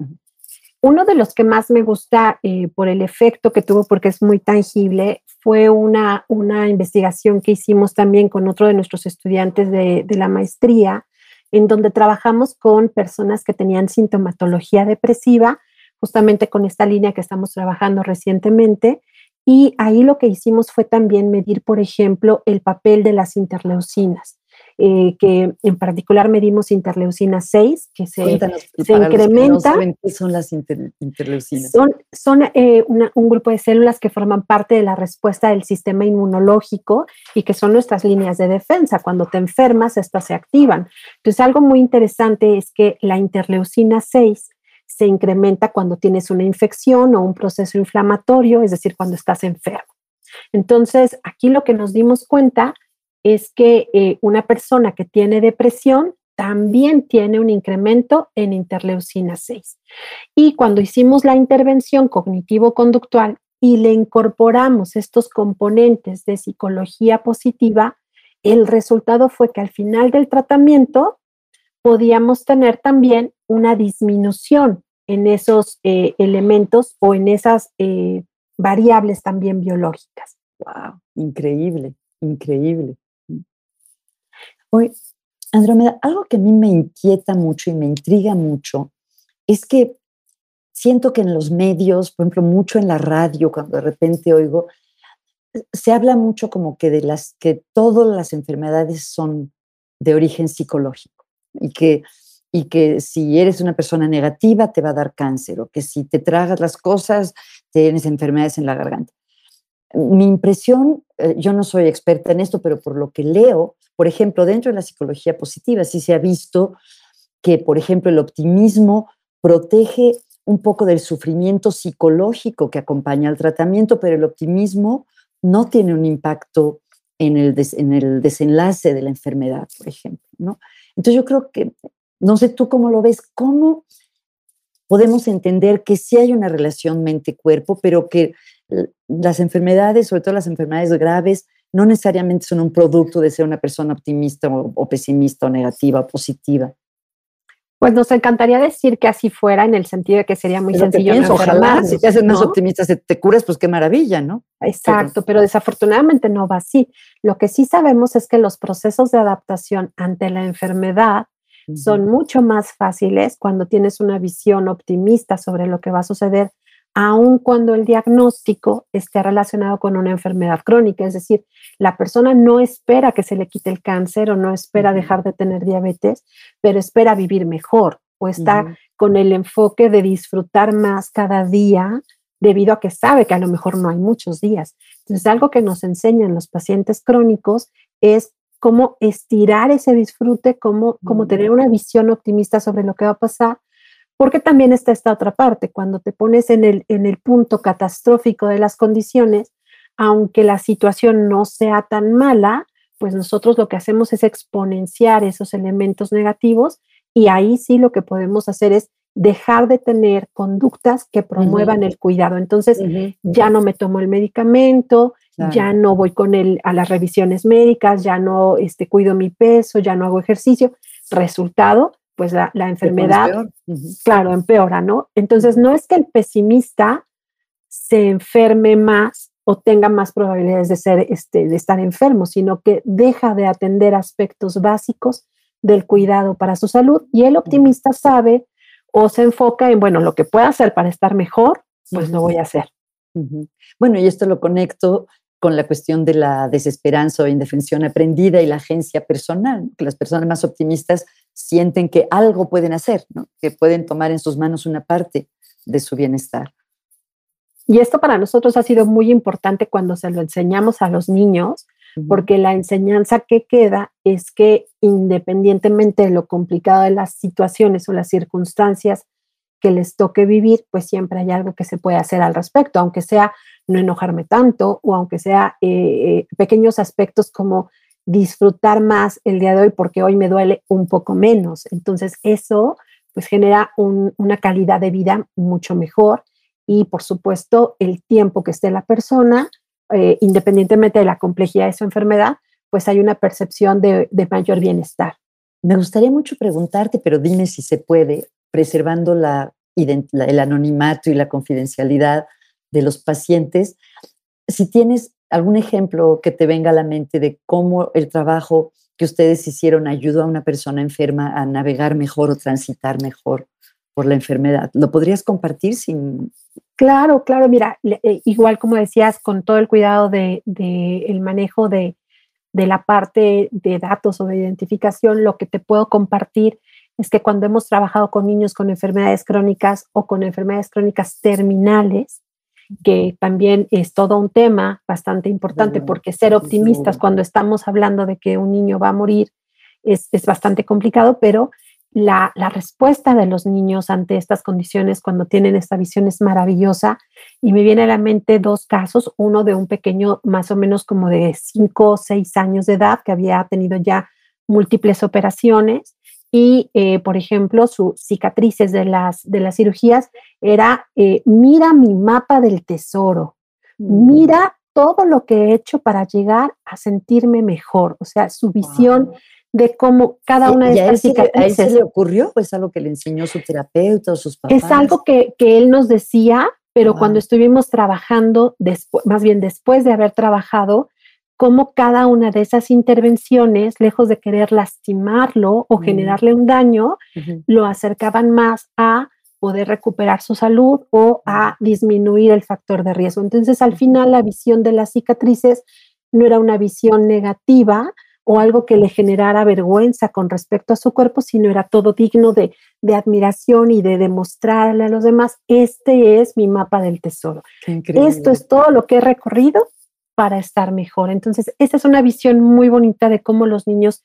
S2: Uno de los que más me gusta eh, por el efecto que tuvo, porque es muy tangible, fue una, una investigación que hicimos también con otro de nuestros estudiantes de, de la maestría, en donde trabajamos con personas que tenían sintomatología depresiva, justamente con esta línea que estamos trabajando recientemente. Y ahí lo que hicimos fue también medir, por ejemplo, el papel de las interleucinas. Eh, que en particular medimos interleucina 6, que se, se incrementa.
S1: ¿Qué son las interleucinas?
S2: Son, son eh, un grupo de células que forman parte de la respuesta del sistema inmunológico y que son nuestras líneas de defensa. Cuando te enfermas, estas se activan. Entonces, algo muy interesante es que la interleucina 6 se incrementa cuando tienes una infección o un proceso inflamatorio, es decir, cuando estás enfermo. Entonces, aquí lo que nos dimos cuenta es que eh, una persona que tiene depresión también tiene un incremento en interleucina 6. Y cuando hicimos la intervención cognitivo-conductual y le incorporamos estos componentes de psicología positiva, el resultado fue que al final del tratamiento podíamos tener también una disminución en esos eh, elementos o en esas eh, variables también biológicas.
S1: ¡Wow! Increíble, increíble. Oye, Andrómeda, algo que a mí me inquieta mucho y me intriga mucho es que siento que en los medios, por ejemplo, mucho en la radio, cuando de repente oigo, se habla mucho como que de las que todas las enfermedades son de origen psicológico y que, y que si eres una persona negativa te va a dar cáncer o que si te tragas las cosas tienes enfermedades en la garganta. Mi impresión, eh, yo no soy experta en esto, pero por lo que leo, por ejemplo, dentro de la psicología positiva sí se ha visto que, por ejemplo, el optimismo protege un poco del sufrimiento psicológico que acompaña al tratamiento, pero el optimismo no tiene un impacto en el, en el desenlace de la enfermedad, por ejemplo. ¿no? Entonces yo creo que, no sé tú cómo lo ves, cómo podemos entender que sí hay una relación mente-cuerpo, pero que las enfermedades, sobre todo las enfermedades graves, no necesariamente son un producto de ser una persona optimista o, pesimista o negativa o positiva.
S2: Pues nos encantaría decir que así fuera, en el sentido de que sería muy sencillo.
S1: ojalá, si te haces más optimista, si te curas, pues qué maravilla, ¿no?
S2: Exacto, pero, desafortunadamente no va así. Lo que sí sabemos es que los procesos de adaptación ante la enfermedad son mucho más fáciles cuando tienes una visión optimista sobre lo que va a suceder aun cuando el diagnóstico esté relacionado con una enfermedad crónica. Es decir, la persona no espera que se le quite el cáncer o no espera dejar de tener diabetes, pero espera vivir mejor o está con el enfoque de disfrutar más cada día debido a que sabe que a lo mejor no hay muchos días. Entonces, algo que nos enseñan los pacientes crónicos es cómo estirar ese disfrute, cómo, cómo tener una visión optimista sobre lo que va a pasar porque también está esta otra parte, cuando te pones en el, en el punto catastrófico de las condiciones, aunque la situación no sea tan mala, pues nosotros lo que hacemos es exponenciar esos elementos negativos y ahí sí lo que podemos hacer es dejar de tener conductas que promuevan el cuidado. Entonces, ya no me tomo el medicamento, ya no voy con él a las revisiones médicas, ya no este, cuido mi peso, ya no hago ejercicio. Resultado, pues la, enfermedad, claro, empeora, ¿no? Entonces, no es que el pesimista se enferme más o tenga más probabilidades de, ser, este, de estar enfermo, sino que deja de atender aspectos básicos del cuidado para su salud y el optimista sabe o se enfoca en, bueno, lo que pueda hacer para estar mejor, pues lo voy a hacer.
S1: Bueno, y esto lo conecto con la cuestión de la desesperanza o indefensión aprendida y la agencia personal, que las personas más optimistas sienten que algo pueden hacer, que pueden tomar en sus manos una parte de su bienestar.
S2: Y esto para nosotros ha sido muy importante cuando se lo enseñamos a los niños, porque la enseñanza que queda es que independientemente de lo complicado de las situaciones o las circunstancias que les toque vivir, pues siempre hay algo que se puede hacer al respecto, aunque sea no enojarme tanto o aunque sea eh, eh, pequeños aspectos como disfrutar más el día de hoy porque hoy me duele un poco menos. Entonces eso pues genera una calidad de vida mucho mejor y por supuesto el tiempo que esté la persona, eh, independientemente de la complejidad de su enfermedad, pues hay una percepción de, mayor bienestar.
S1: Me gustaría mucho preguntarte, pero dime si se puede, preservando la, el anonimato y la confidencialidad de los pacientes, si tienes algún ejemplo que te venga a la mente de cómo el trabajo que ustedes hicieron ayudó a una persona enferma a navegar mejor o transitar mejor por la enfermedad. ¿Lo podrías compartir sin...?
S2: Claro, claro, mira, eh, igual como decías, con todo el cuidado del de, el manejo de, de la parte de datos o de identificación, lo que te puedo compartir es que cuando hemos trabajado con niños con enfermedades crónicas o con enfermedades crónicas terminales, que también es todo un tema bastante importante porque ser optimistas cuando estamos hablando de que un niño va a morir es, bastante complicado, pero la, respuesta de los niños ante estas condiciones cuando tienen esta visión es maravillosa. Y me viene a la mente dos casos, uno de un pequeño más o menos como de 5 o 6 años de edad que había tenido ya múltiples operaciones y, eh, por ejemplo, sus cicatrices de las, de las cirugías era, eh, mira mi mapa del tesoro, mm. mira todo lo que he hecho para llegar a sentirme mejor, o sea, su visión de cómo cada una de estas cicatrices...
S1: ¿A él se le ocurrió? ¿Pues algo que le enseñó su terapeuta o sus papás?
S2: Es algo que, que él nos decía, pero cuando estuvimos trabajando, más bien después de haber trabajado, cómo cada una de esas intervenciones, lejos de querer lastimarlo o generarle un daño, lo acercaban más a poder recuperar su salud o a disminuir el factor de riesgo. Entonces, al final, la visión de las cicatrices no era una visión negativa o algo que le generara vergüenza con respecto a su cuerpo, sino era todo digno de, de admiración y de demostrarle a los demás, este es mi mapa del tesoro. Esto es todo lo que he recorrido para estar mejor. Entonces, esta es una visión muy bonita de cómo los niños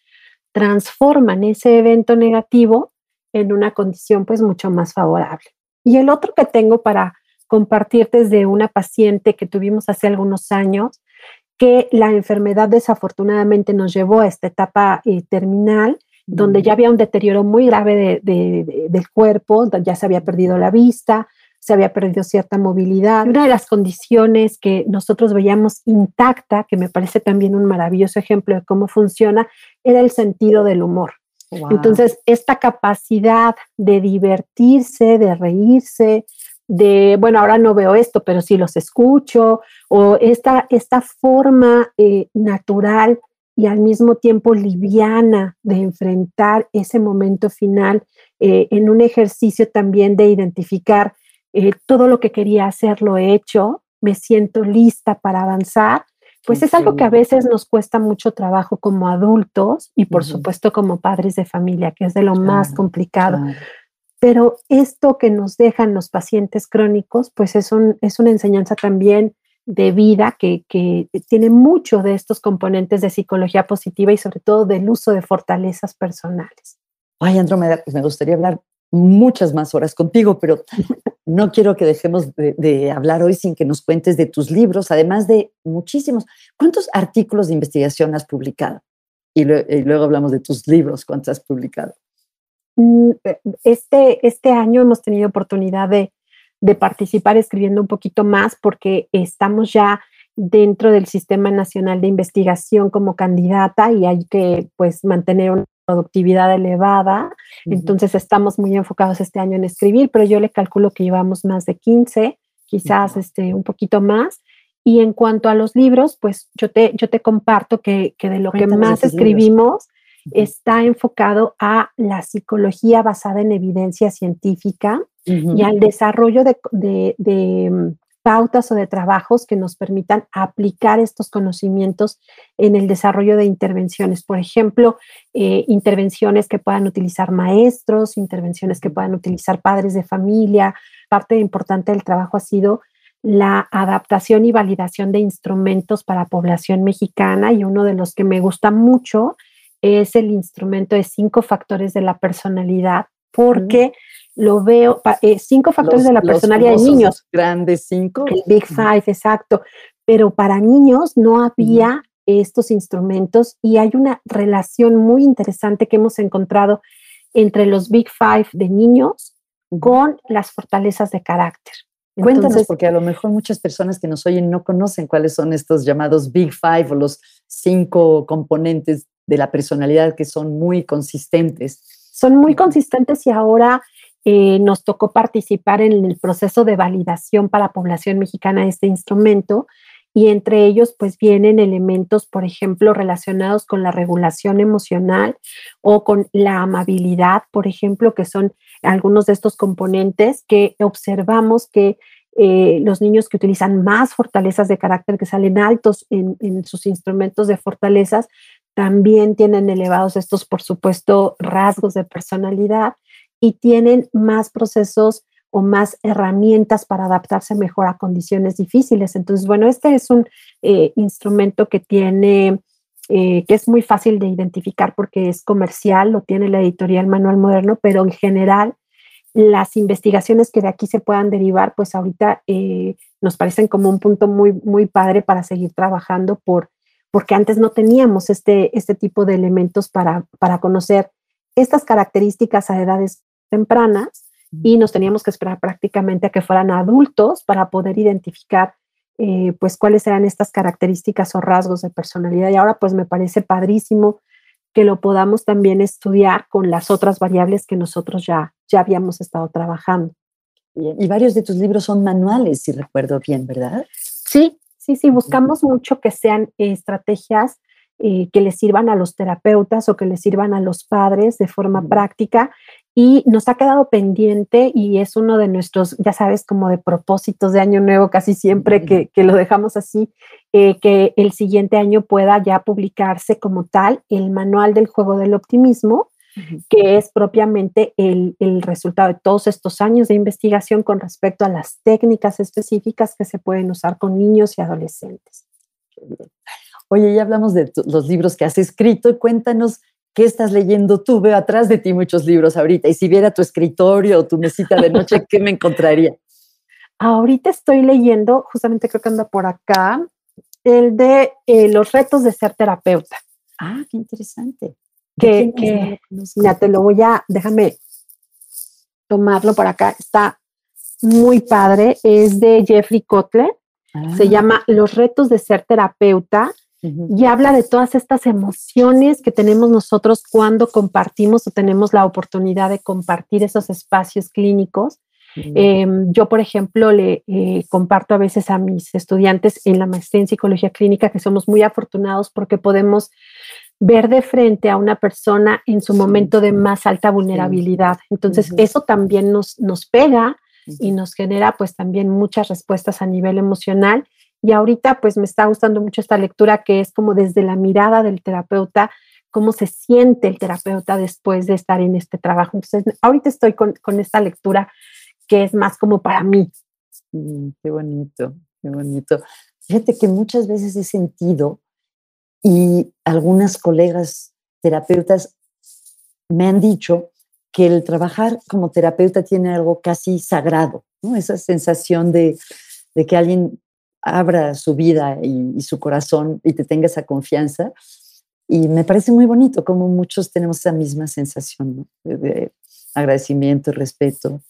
S2: transforman ese evento negativo en una condición pues mucho más favorable. Y el otro que tengo para compartirte es de una paciente que tuvimos hace algunos años, que la enfermedad desafortunadamente nos llevó a esta etapa eh, terminal, donde ya había un deterioro muy grave del cuerpo, ya se había perdido la vista, se había perdido cierta movilidad. Una de las condiciones que nosotros veíamos intacta, que me parece también un maravilloso ejemplo de cómo funciona, era el sentido del humor. Entonces, esta capacidad de divertirse, de reírse, de, bueno, ahora no veo esto, pero sí los escucho, o esta, esta forma eh, natural y al mismo tiempo liviana de enfrentar ese momento final eh, en un ejercicio también de identificar eh, todo lo que quería hacer lo he hecho, me siento lista para avanzar, pues es algo que a veces nos cuesta mucho trabajo como adultos y por supuesto como padres de familia, que es de lo más complicado. Pero esto que nos dejan los pacientes crónicos, pues es, es una enseñanza también de vida que, tiene mucho de estos componentes de psicología positiva y sobre todo del uso de fortalezas personales.
S1: Ay, Andrómeda, pues me gustaría hablar muchas más horas contigo, pero no quiero que dejemos de, hablar hoy sin que nos cuentes de tus libros, además de muchísimos. ¿Cuántos artículos de investigación has publicado? Y, luego hablamos de tus libros, ¿cuántos has publicado?
S2: Mm, eh, este, este año hemos tenido oportunidad de, participar escribiendo un poquito más porque estamos ya dentro del Sistema Nacional de Investigación como candidata y hay que pues mantener una productividad elevada. Entonces estamos muy enfocados este año en escribir, pero yo le calculo que llevamos más de 15, quizás este, un poquito más. Y en cuanto a los libros, pues yo te, yo te comparto que, de lo que más escribimos está enfocado a la psicología basada en evidencia científica y al desarrollo de, mm, pautas o de trabajos que nos permitan aplicar estos conocimientos en el desarrollo de intervenciones. Por ejemplo, eh, intervenciones que puedan utilizar maestros, intervenciones que puedan utilizar padres de familia. Parte importante del trabajo ha sido la adaptación y validación de instrumentos para población mexicana y uno de los que me gusta mucho es el instrumento de cinco factores de la personalidad, porque lo veo, eh, cinco factores de la personalidad de niños.
S1: Grandes cinco.
S2: El Big Five, exacto. Pero para niños no había estos instrumentos y hay una relación muy interesante que hemos encontrado entre los Big Five de niños con las fortalezas de carácter.
S1: Cuéntanos, porque a lo mejor muchas personas que nos oyen no conocen cuáles son estos llamados Big Five o los cinco componentes de la personalidad que son muy consistentes.
S2: Son muy consistentes y ahora eh, nos tocó participar en el proceso de validación para la población mexicana de este instrumento y entre ellos pues vienen elementos, por ejemplo, relacionados con la regulación emocional o con la amabilidad, por ejemplo, que son algunos de estos componentes que observamos que eh, los niños que utilizan más fortalezas de carácter, que salen altos en, en, sus instrumentos de fortalezas, también tienen elevados estos, por supuesto, rasgos de personalidad y tienen más procesos o más herramientas para adaptarse mejor a condiciones difíciles. Entonces, bueno, este es un eh, instrumento que tiene, eh, que es muy fácil de identificar porque es comercial, lo tiene la editorial Manual Moderno, pero en general las investigaciones que de aquí se puedan derivar, pues ahorita eh, nos parecen como un punto muy, muy padre para seguir trabajando por porque antes no teníamos este, este tipo de elementos para, para conocer estas características a edades tempranas y nos teníamos que esperar prácticamente a que fueran adultos para poder identificar eh, pues cuáles eran estas características o rasgos de personalidad. Y ahora pues me parece padrísimo que lo podamos también estudiar con las otras variables que nosotros ya, ya habíamos estado trabajando.
S1: Y varios de tus libros son manuales, si recuerdo bien, ¿verdad?
S2: Sí, Sí, sí, buscamos mucho que sean estrategias eh, que les sirvan a los terapeutas o que les sirvan a los padres de forma práctica. Y nos ha quedado pendiente y es uno de nuestros, ya sabes, como de propósitos de año nuevo, casi siempre que, lo dejamos así, eh, que el siguiente año pueda ya publicarse como tal el manual del juego del optimismo, que es propiamente el, resultado de todos estos años de investigación con respecto a las técnicas específicas que se pueden usar con niños y adolescentes.
S1: Oye, ya hablamos de los libros que has escrito. Cuéntanos qué estás leyendo tú. Veo atrás de ti muchos libros ahorita. Y si viera tu escritorio o tu mesita de noche, ¿qué me encontraría?
S2: Ahorita estoy leyendo, justamente creo que anda por acá, el de eh, los retos de ser terapeuta.
S1: Ah, qué interesante
S2: que, ya te lo voy a, déjame tomarlo por acá, está muy padre, es de Jeffrey Kotler, se ah. llama Los retos de ser terapeuta y habla de todas estas emociones que tenemos nosotros cuando compartimos o tenemos la oportunidad de compartir esos espacios clínicos. Em, yo, por ejemplo, le eh, comparto a veces a mis estudiantes en la maestría en psicología clínica que somos muy afortunados porque podemos ver de frente a una persona en su momento de más alta vulnerabilidad. Entonces, eso también nos, nos pega y nos genera pues también muchas respuestas a nivel emocional. Y ahorita pues me está gustando mucho esta lectura que es como desde la mirada del terapeuta, cómo se siente el terapeuta después de estar en este trabajo. Entonces, ahorita estoy con, con esta lectura que es más como para mí.
S1: qué bonito, qué bonito. Fíjate que muchas veces he sentido y algunas colegas terapeutas me han dicho que el trabajar como terapeuta tiene algo casi sagrado, esa sensación de, de que alguien abra su vida y, su corazón y te tenga esa confianza. Y me parece muy bonito como muchos tenemos esa misma sensación de, de, agradecimiento, respeto.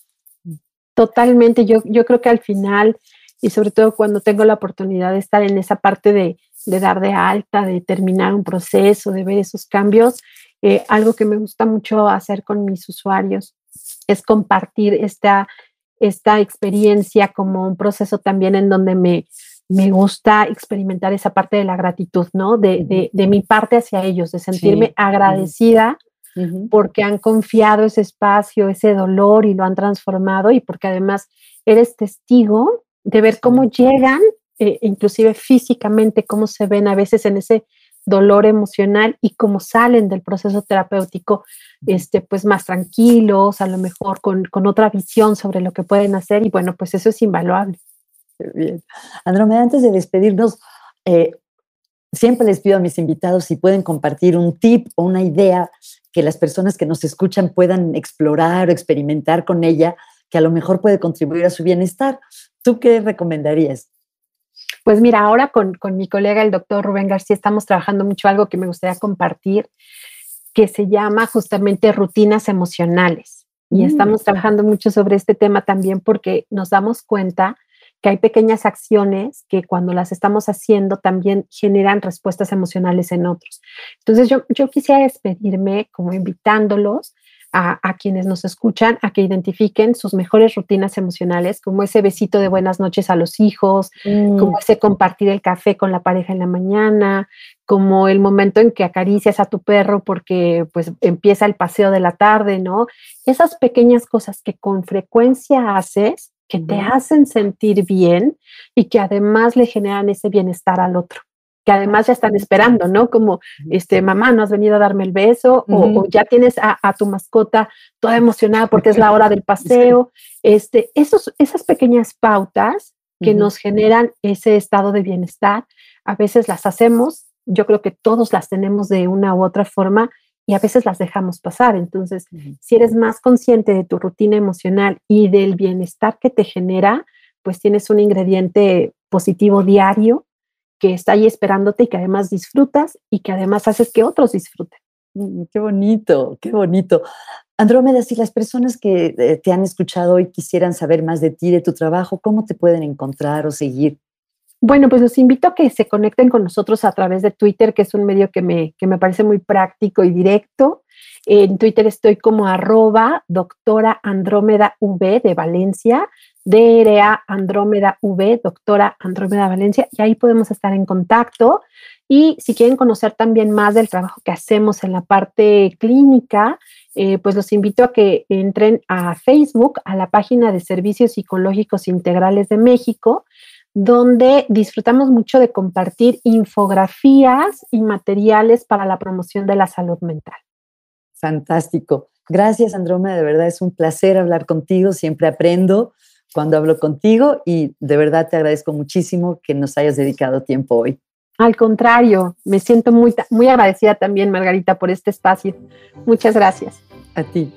S2: Totalmente, yo, yo creo que al final, y sobre todo cuando tengo la oportunidad de estar en esa parte de, de dar de alta, de terminar un proceso, de ver esos cambios, eh, algo que me gusta mucho hacer con mis usuarios es compartir esta, esta experiencia como un proceso también en donde me, me gusta experimentar esa parte de la gratitud, ¿no? De, de, mi parte hacia ellos, de sentirme agradecida porque han confiado ese espacio, ese dolor y lo han transformado y porque además eres testigo de ver cómo llegan eh, inclusive físicamente, cómo se ven a veces en ese dolor emocional y cómo salen del proceso terapéutico, este, pues más tranquilos, a lo mejor con, con otra visión sobre lo que pueden hacer y bueno, pues eso es invaluable.
S1: Bien. Andrómeda, antes de despedirnos, eh, siempre les pido a mis invitados si pueden compartir un tip o una idea que las personas que nos escuchan puedan explorar o experimentar con ella, que a lo mejor puede contribuir a su bienestar. ¿Tú qué recomendarías?
S2: Pues mira, ahora con, mi colega, el doctor Rubén García, estamos trabajando mucho algo que me gustaría compartir, que se llama justamente rutinas emocionales. Y mm. estamos trabajando mucho sobre este tema también porque nos damos cuenta que hay pequeñas acciones que cuando las estamos haciendo también generan respuestas emocionales en otros. Entonces yo, yo quisiera despedirme como invitándolos a, quienes nos escuchan a que identifiquen sus mejores rutinas emocionales, como ese besito de buenas noches a los hijos, como mm. ese compartir el café con la pareja en la mañana, como el momento en que acaricias a tu perro porque pues empieza el paseo de la tarde, ¿no? Esas pequeñas cosas que con frecuencia haces, que te hacen sentir bien y que además le generan ese bienestar al otro que además ya están esperando, ¿no? Como, este, mamá, no has venido a darme el beso, o, ya tienes a, tu mascota toda emocionada porque es la hora del paseo. Este, esos, esas pequeñas pautas que nos generan ese estado de bienestar, a veces las hacemos, yo creo que todos las tenemos de una u otra forma y a veces las dejamos pasar. Entonces, si eres más consciente de tu rutina emocional y del bienestar que te genera, pues tienes un ingrediente positivo diario que está ahí esperándote y que además disfrutas y que además haces que otros disfruten.
S1: Mm, qué bonito, qué bonito. Andrómeda, si las personas que eh, te han escuchado hoy quisieran saber más de ti, de tu trabajo, ¿cómo te pueden encontrar o seguir?
S2: Bueno, pues los invito a que se conecten con nosotros a través de Twitter, que es un medio que me, que me parece muy práctico y directo. En Twitter estoy como arroba doctora Andrómeda V de Valencia. DRA Andrómeda V, doctora Andrómeda Valencia, y ahí podemos estar en contacto. Y si quieren conocer también más del trabajo que hacemos en la parte clínica, eh, pues los invito a que entren a Facebook, a la página de Servicios Psicológicos Integrales de México, donde disfrutamos mucho de compartir infografías y materiales para la promoción de la salud mental.
S1: Fantástico. Gracias, Andrómeda. De verdad es un placer hablar contigo. Siempre aprendo cuando hablo contigo y de verdad te agradezco muchísimo que nos hayas dedicado tiempo hoy.
S2: Al contrario, me siento muy, muy agradecida también, Margarita, por este espacio. Muchas gracias.
S1: A ti.